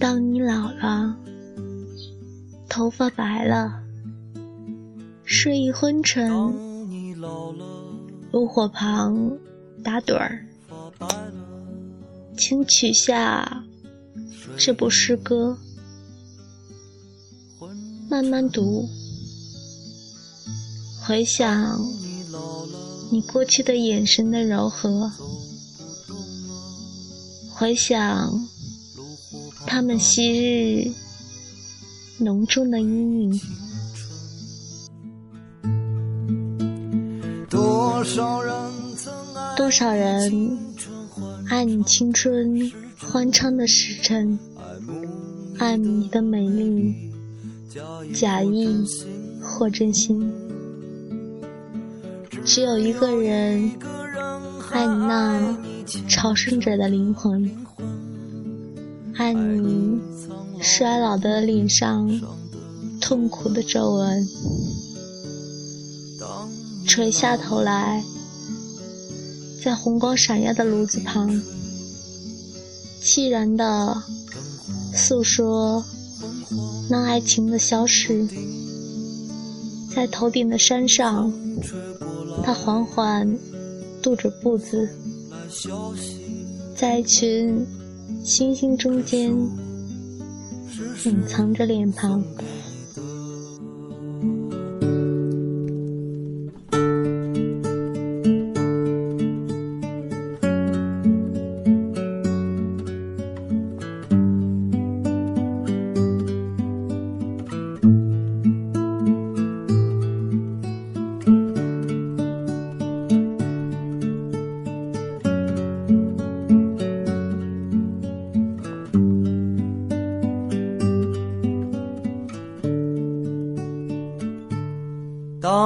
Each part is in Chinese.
当你老了，头发白了，睡意昏沉，炉火旁打盹儿，请取下这部诗歌，慢慢读，回想你过去的眼神的柔和，回想。他们昔日浓重的阴影。多少人多少人爱你青春欢畅的时辰，爱你的美丽，假意或真心。只有一个人爱你那朝圣者的灵魂，爱你衰老的脸上痛苦的皱纹。垂下头来，在红光闪耀的炉子旁，凄然地诉说那爱情的消逝。在头顶的山上，他缓缓踱着步子，在一群星星中间隐藏着脸庞。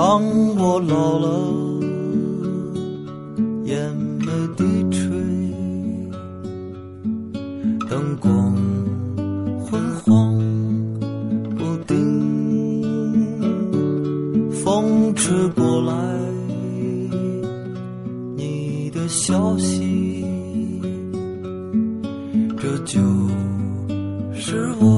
当我老了，眼眉低垂，灯光昏黄不定，风吹过来，你的消息，这就是我